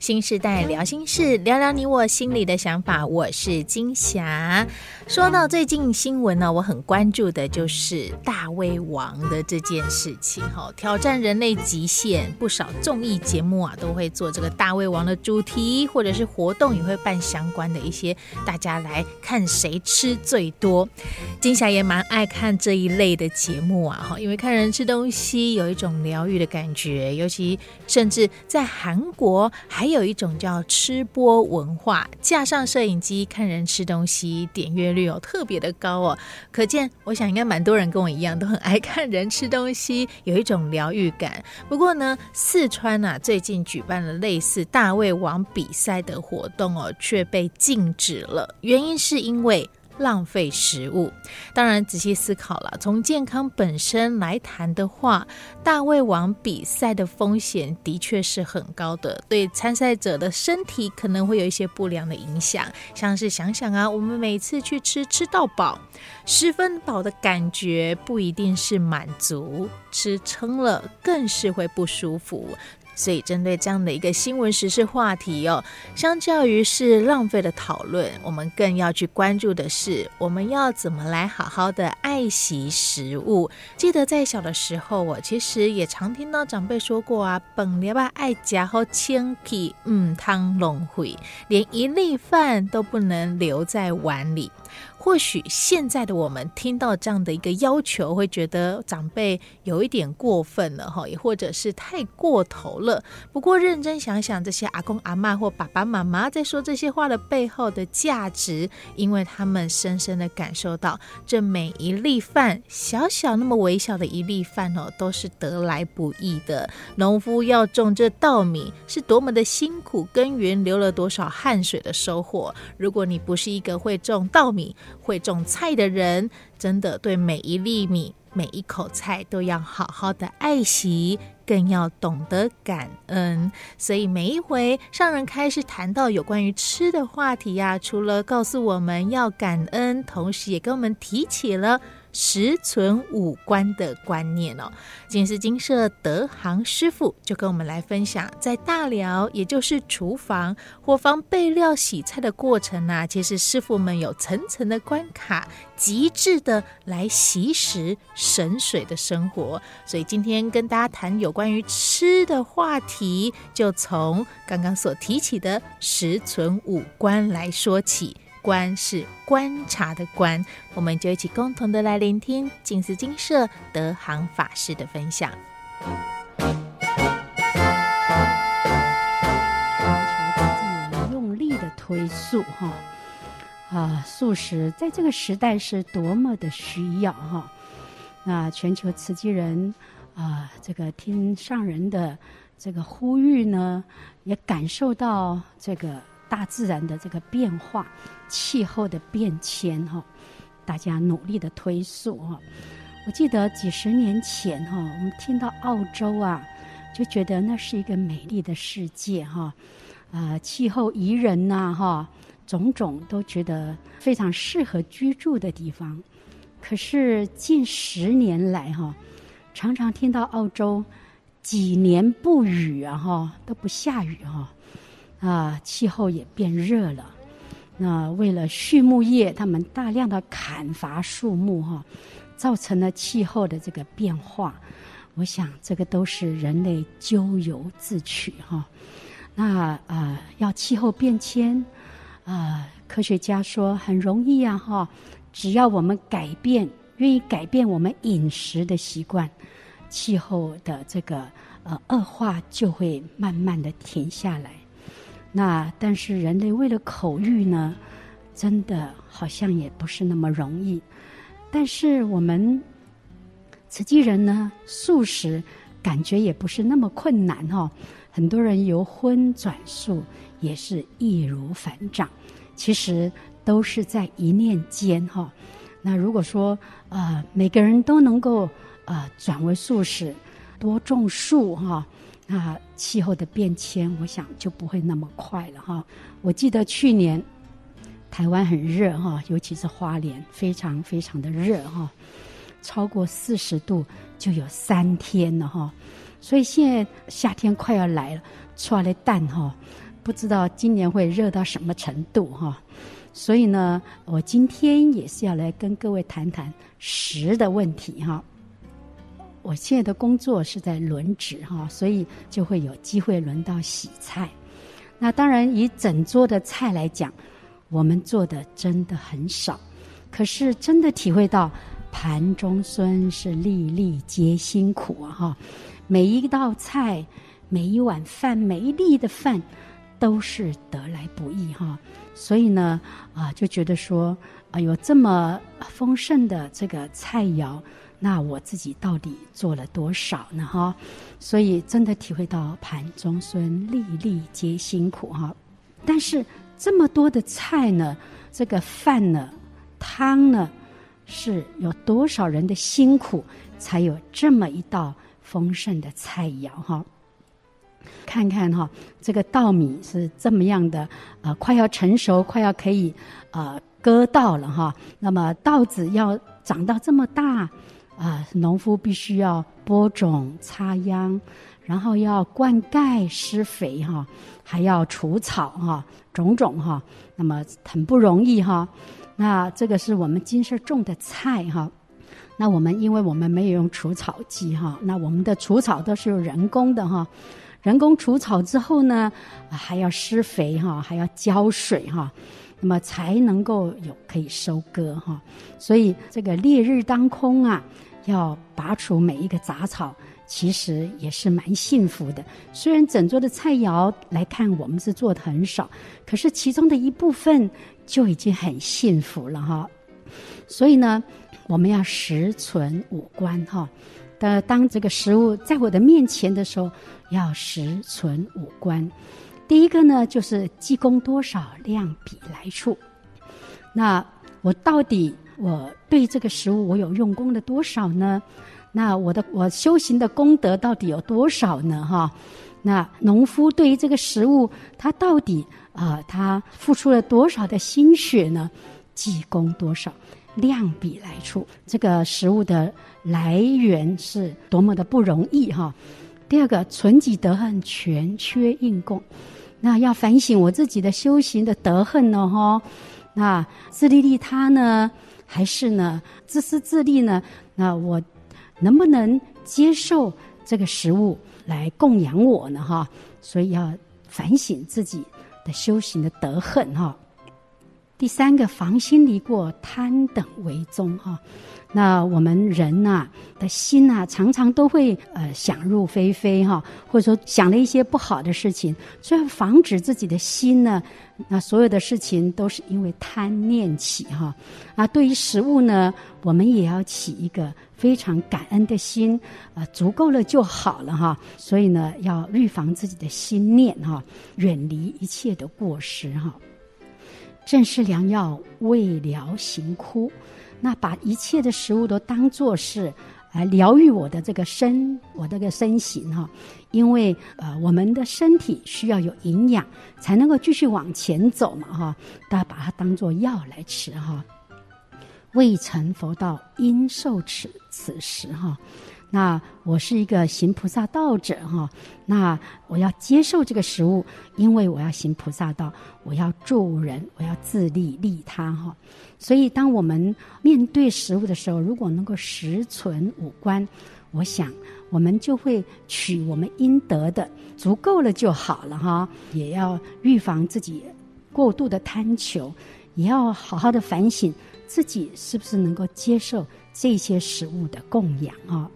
新时代聊心事，聊聊你我心里的想法。我是金霞。说到最近新闻呢，我很关注的就是大胃王的这件事情。哈，挑战人类极限，不少综艺节目啊都会做这个大胃王的主题，或者是活动也会办相关的一些，大家来看谁吃最多。金霞也蛮爱看这一类的节目啊，哈，因为看人吃东西有一种疗愈的感觉，尤其甚至在韩国还。有一种叫吃播文化，架上摄影机看人吃东西，点阅率哦特别的高哦，可见我想应该蛮多人跟我一样都很爱看人吃东西，有一种疗愈感。不过呢，四川啊最近举办了类似大胃王比赛的活动哦，却被禁止了，原因是因为。浪费食物，当然仔细思考了。从健康本身来谈的话，大胃王比赛的风险的确是很高的，对参赛者的身体可能会有一些不良的影响。像是想想啊，我们每次去吃吃到饱，十分饱的感觉不一定是满足，吃撑了更是会不舒服。所以，针对这样的一个新闻时事话题哦，相较于是浪费的讨论，我们更要去关注的是，我们要怎么来好好的爱惜食物。记得在小的时候，我其实也常听到长辈说过啊，本来吧爱夹好千皮，嗯，汤龙会连一粒饭都不能留在碗里。或许现在的我们听到这样的一个要求，会觉得长辈有一点过分了哈，也或者是太过头了。不过认真想想，这些阿公阿嬷或爸爸妈妈在说这些话的背后的价值，因为他们深深的感受到，这每一粒饭，小小那么微小的一粒饭哦，都是得来不易的。农夫要种这稻米，是多么的辛苦耕耘，流了多少汗水的收获。如果你不是一个会种稻米，会种菜的人，真的对每一粒米、每一口菜都要好好的爱惜，更要懂得感恩。所以每一回上人开始谈到有关于吃的话题呀、除了告诉我们要感恩，同时也跟我们提起了。食存五观的观念哦，金丝精舍德行师傅就跟我们来分享，在大寮，也就是厨房、伙房备料、洗菜的过程啊，其实师傅们有层层的关卡，极致的来习食神水的生活。所以今天跟大家谈有关于吃的话题，就从刚刚所提起的食存五观来说起。观是观察的观，我们就一起共同的来聆听金丝精舍德行法师的分享。全球经济用力的推素哈啊，素食在这个时代是多么的需要哈。那全球慈济人啊，这个听上人的这个呼吁呢，也感受到这个。大自然的这个变化，气候的变迁，哈，大家努力的推素，哈。我记得几十年前，哈，我们听到澳洲啊，就觉得那是一个美丽的世界，哈，啊，气候宜人呐，哈，种种都觉得非常适合居住的地方。可是近十年来，哈，常常听到澳洲几年不雨啊，哈，都不下雨，哈。啊气候也变热了。那为了畜牧业，他们大量的砍伐树木，哈，造成了气候的这个变化。我想，这个都是人类咎由自取，哈。那啊，要气候变迁，啊，科学家说很容易啊，哈，只要我们改变，愿意改变我们饮食的习惯，气候的这个呃恶化就会慢慢的停下来。那但是人类为了口欲呢，真的好像也不是那么容易。但是我们慈济人呢，素食感觉也不是那么困难哈、哦。很多人由荤转素也是易如反掌，其实都是在一念间哈、哦。那如果说呃每个人都能够呃转为素食，多种树哈。那气候的变迁，我想就不会那么快了哈。我记得去年台湾很热哈，尤其是花莲，非常非常的热哈，超过四十度就有三天了哈。所以现在夏天快要来了，出来的蛋哈，不知道今年会热到什么程度哈。所以呢，我今天也是要来跟各位谈谈食的问题哈。我现在的工作是在轮值哈，所以就会有机会轮到洗菜。那当然，以整桌的菜来讲，我们做的真的很少。可是真的体会到盘中餐是粒粒皆辛苦啊！哈，每一道菜、每一碗饭、每一粒的饭，都是得来不易哈。所以呢，啊，就觉得说啊，有这么丰盛的这个菜肴。那我自己到底做了多少呢？哈，所以真的体会到盘中飧，粒粒皆辛苦哈。但是这么多的菜呢，这个饭呢，汤呢，是有多少人的辛苦，才有这么一道丰盛的菜肴哈？看看哈，这个稻米是这么样的，呃，快要成熟，快要可以呃割稻了哈。那么稻子要长到这么大。啊，农夫必须要播种、插秧，然后要灌溉、施肥哈，还要除草哈，种种哈，那么很不容易哈。那这个是我们今生种的菜哈。那我们因为我们没有用除草剂哈，那我们的除草都是用人工的哈。人工除草之后呢，还要施肥哈，还要浇水哈，那么才能够有可以收割哈。所以这个烈日当空啊。要拔除每一个杂草，其实也是蛮幸福的。虽然整桌的菜肴来看，我们是做的很少，可是其中的一部分就已经很幸福了哈。所以呢，我们要食存五观哈。的当这个食物在我的面前的时候，要食存五观。第一个呢，就是济公多少，量比来处。那我到底？我对这个食物，我有用功的多少呢？那我的我修行的功德到底有多少呢？哈，那农夫对于这个食物，他到底啊、他付出了多少的心血呢？积功多少，量比来处，这个食物的来源是多么的不容易哈。第二个，存己德恨，全缺应供，那要反省我自己的修行的德恨呢？哈，那自利利他呢？还是呢，自私自利呢？那我能不能接受这个食物来供养我呢？哈，所以要反省自己的修行的德恨哈。第三个，防心离过，贪等为宗哈。那我们人呐、啊、的心呐、啊，常常都会呃想入非非哈，或者说想了一些不好的事情，所以防止自己的心呢，那所有的事情都是因为贪念起哈。啊，对于食物呢，我们也要起一个非常感恩的心，啊，足够了就好了哈。所以呢，要预防自己的心念哈，远离一切的过失哈。正是良药，为疗行枯。那把一切的食物都当作是来疗愈我的这个身，我这个身形哈，因为呃我们的身体需要有营养，才能够继续往前走嘛哈，大家把它当作药来吃哈。未成佛道，应受此此食哈。那我是一个行菩萨道者哈，那我要接受这个食物，因为我要行菩萨道，我要助人，我要自利利他哈。所以，当我们面对食物的时候，如果能够食存五观，我想我们就会取我们应得的，足够了就好了哈。也要预防自己过度的贪求，也要好好的反省自己是不是能够接受这些食物的供养哈。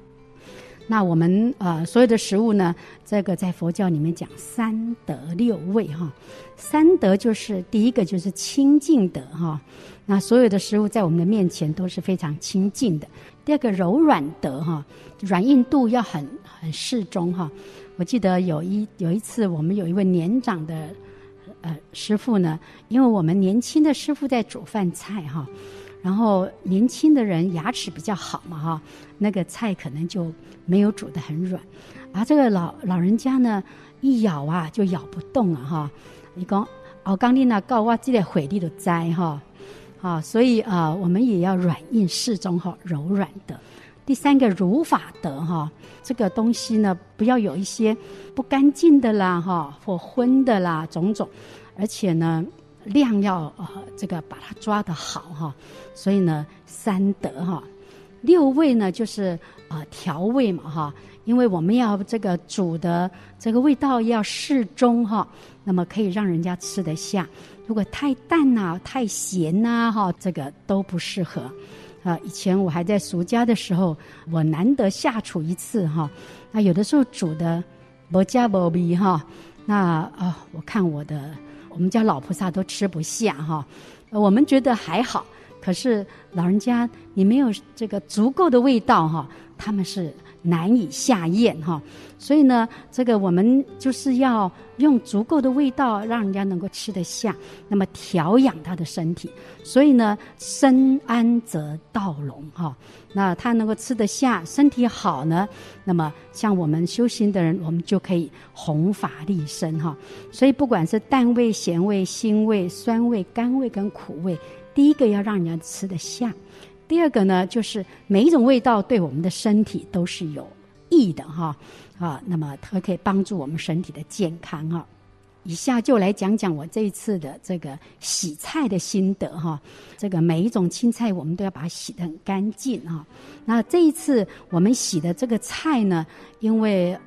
那我们呃所有的食物呢，这个在佛教里面讲三德六味哈。三德就是第一个就是清净德哈。那所有的食物在我们的面前都是非常清净的。第二个柔软德哈，软硬度要很很适中哈。我记得有一有一次我们有一位年长的呃师傅呢，因为我们年轻的师傅在煮饭菜哈。然后年轻的人牙齿比较好嘛哈，那个菜可能就没有煮得很软，而这个老老人家呢，一咬啊就咬不动了哈。你讲熬刚力呢，告哇这个火力都栽哈，啊，所以啊，我们也要软硬适中哈，柔软的。第三个如法得哈，这个东西呢，不要有一些不干净的啦哈，或荤的啦种种，而且呢量要呃这个把它抓得好哈。所以呢三得哈，六味呢就是呃调味嘛哈，因为我们要这个煮的这个味道要适中哈，那么可以让人家吃得下。如果太淡呐、太咸呐、哈，这个都不适合。啊，以前我还在俗家的时候，我难得下厨一次哈。那有的时候煮的不加不味哈，那啊，我看我的我们家老菩萨都吃不下哈。我们觉得还好，可是老人家你没有这个足够的味道哈，他们是。难以下咽哈，所以呢，这个我们就是要用足够的味道，让人家能够吃得下，那么调养他的身体。所以呢，身安则道隆哈，那他能够吃得下，身体好呢，那么像我们修行的人，我们就可以弘法利生哈。所以不管是淡味、咸味、辛味、酸味、甘味跟苦味，第一个要让人家吃得下。第二个呢，就是每一种味道对我们的身体都是有益的哈啊，那么它可以帮助我们身体的健康哈。以下就来讲讲我这一次的这个洗菜的心得哈。这个每一种青菜我们都要把它洗得很干净哈。那这一次我们洗的这个菜呢，因为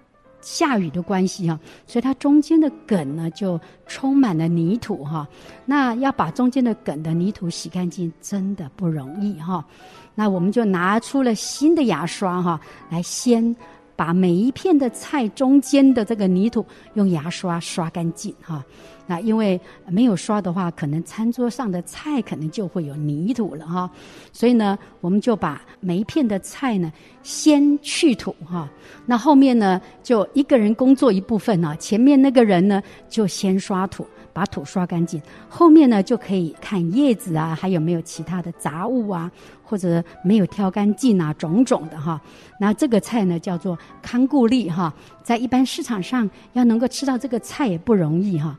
下雨的关系哈，所以它中间的梗呢就充满了泥土哈。那要把中间的梗的泥土洗干净，真的不容易哈。那我们就拿出了新的牙刷哈，来先把每一片的菜中间的这个泥土用牙刷刷干净哈。那因为没有刷的话，可能餐桌上的菜可能就会有泥土了哈。所以呢，我们就把每一片的菜呢先去土哈。那后面呢，就一个人工作一部分啊。前面那个人呢，就先刷土，把土刷干净。后面呢，就可以看叶子啊，还有没有其他的杂物啊，或者没有挑干净啊，种种的哈。那这个菜呢，叫做康固力哈。在一般市场上要能够吃到这个菜也不容易哈。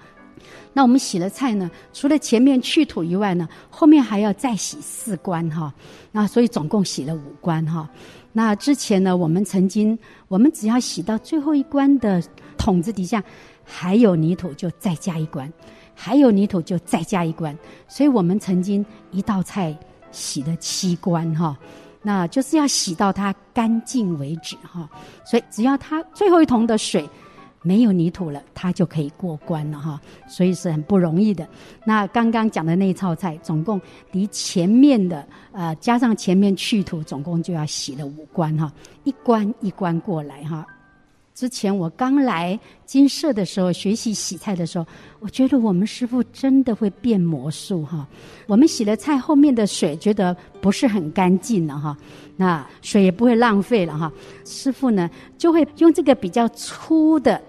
那我们洗了菜呢，除了前面去土以外呢，后面还要再洗四关哈。那所以总共洗了五关哈。那之前呢，我们曾经，我们只要洗到最后一关的桶子底下还有泥土，就再加一关；还有泥土就再加一关。所以我们曾经一道菜洗了七关哈。那就是要洗到它干净为止哈。所以只要它最后一桶的水。没有泥土了，它就可以过关了哈，所以是很不容易的。那刚刚讲的那一套菜，总共离前面的呃加上前面去土，总共就要洗了五关哈，一关一关过来哈。之前我刚来金色的时候，学习洗菜的时候，我觉得我们师傅真的会变魔术哈。我们洗了菜后面的水，觉得不是很干净了哈。那水也不会浪费了哈，师傅呢就会用这个比较粗的、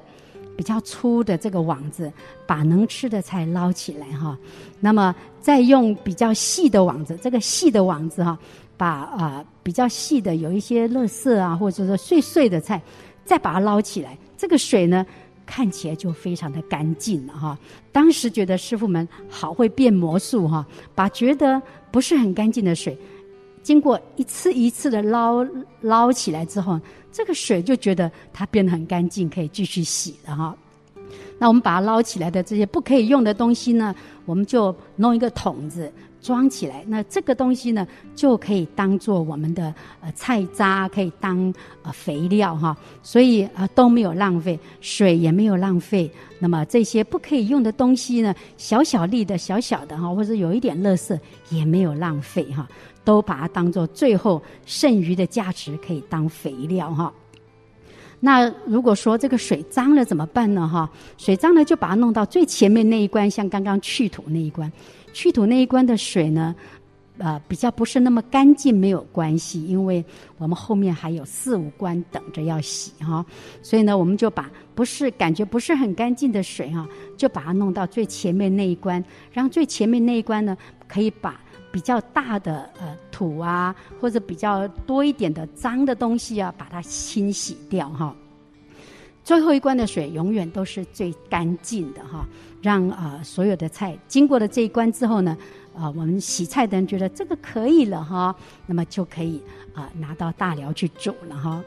比较粗的这个网子，把能吃的菜捞起来哈。那么再用比较细的网子，这个细的网子哈，把啊、比较细的有一些垃圾啊，或者说碎碎的菜，再把它捞起来，这个水呢看起来就非常的干净了哈。当时觉得师傅们好会变魔术哈，把觉得不是很干净的水。经过一次一次的捞捞起来之后，这个水就觉得它变得很干净，可以继续洗了哈。那我们把它捞起来的这些不可以用的东西呢，我们就弄一个桶子装起来。那这个东西呢，就可以当做我们的呃菜渣，可以当呃肥料哈。所以啊、呃、都没有浪费，水也没有浪费。那么这些不可以用的东西呢，小小粒的小小的哈，或者有一点垃圾也没有浪费哈。都把它当做最后剩余的价值，可以当肥料哈。那如果说这个水脏了怎么办呢？哈，水脏了就把它弄到最前面那一关，像刚刚去土那一关，去土那一关的水呢，呃，比较不是那么干净，没有关系，因为我们后面还有四五关等着要洗哈。所以呢，我们就把不是感觉不是很干净的水哈，就把它弄到最前面那一关，让最前面那一关呢，可以把。比较大的呃土啊，或者比较多一点的脏的东西啊，把它清洗掉哈。最后一关的水永远都是最干净的哈，让啊、所有的菜经过了这一关之后呢，啊、我们洗菜的人觉得这个可以了哈，那么就可以啊、拿到大寮去煮了哈。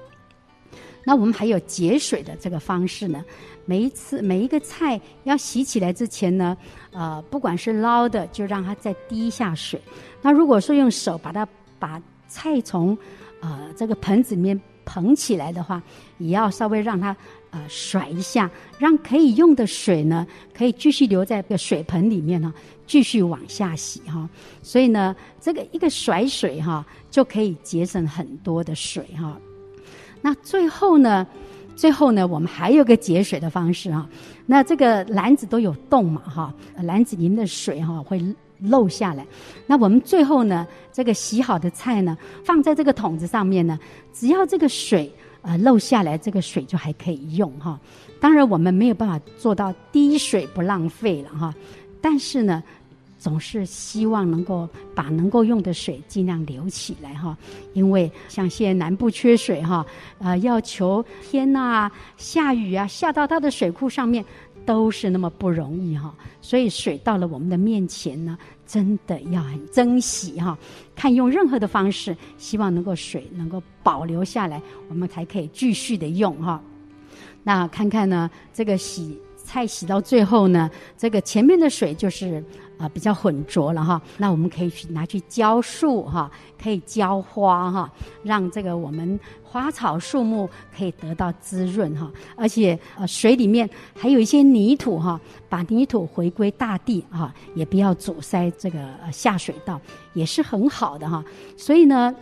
那我们还有节水的这个方式呢，每一次每一个菜要洗起来之前呢，呃不管是捞的就让它再滴一下水，那如果说用手把它把菜从呃这个盆子里面捧起来的话，也要稍微让它。呃，甩一下，让可以用的水呢，可以继续留在这个水盆里面呢，继续往下洗哈。所以呢，这个一个甩水哈，就可以节省很多的水哈。那最后呢，最后呢，我们还有个节水的方式哈。那这个篮子都有洞嘛哈，篮子里面的水哈会漏下来。那我们最后呢，这个洗好的菜呢，放在这个桶子上面呢，只要这个水。呃，漏下来这个水就还可以用哈。当然，我们没有办法做到滴水不浪费了哈。但是呢，总是希望能够把能够用的水尽量留起来哈。因为像现在南部缺水哈，呃，要求天呐下雨啊，下到它的水库上面都是那么不容易哈。所以水到了我们的面前呢。真的要很珍惜哈，看用任何的方式，希望能够水能够保留下来，我们才可以继续的用哈。那看看呢，这个洗菜洗到最后呢，这个前面的水就是。啊，比较浑浊了哈，那我们可以去拿去浇树哈，可以浇花哈，让这个我们花草树木可以得到滋润哈，而且呃水里面还有一些泥土哈，把泥土回归大地哈，也不要阻塞这个下水道，也是很好的哈。所以呢，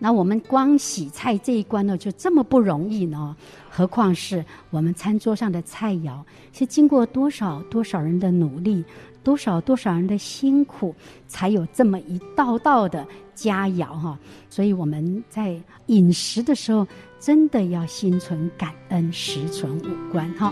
那我们光洗菜这一关呢，就这么不容易呢，何况是我们餐桌上的菜肴，是经过多少多少人的努力。多少多少人的辛苦，才有这么一道道的佳肴哈！所以我们在饮食的时候，真的要心存感恩，食存五官哈。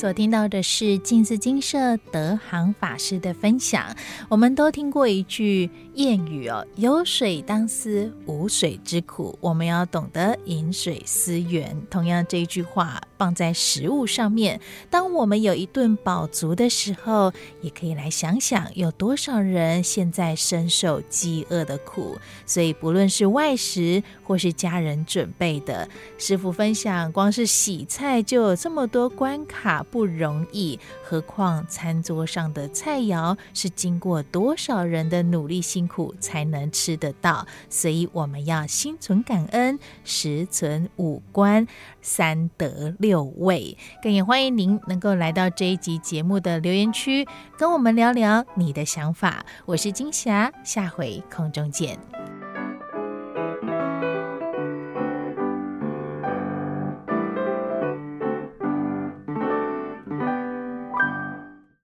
所听到的是静思精舍德行法师的分享。我们都听过一句谚语哦：“有水当思无水之苦。”我们要懂得饮水思源。同样，这一句话放在食物上面，当我们有一顿饱足的时候，也可以来想想有多少人现在深受饥饿的苦。所以，不论是外食或是家人准备的，师傅分享，光是洗菜就有这么多关卡。不容易，何况餐桌上的菜肴是经过多少人的努力辛苦才能吃得到，所以我们要心存感恩，食存五官，三得六味。更也欢迎您能够来到这一集节目的留言区，跟我们聊聊你的想法。我是金霞，下回空中见。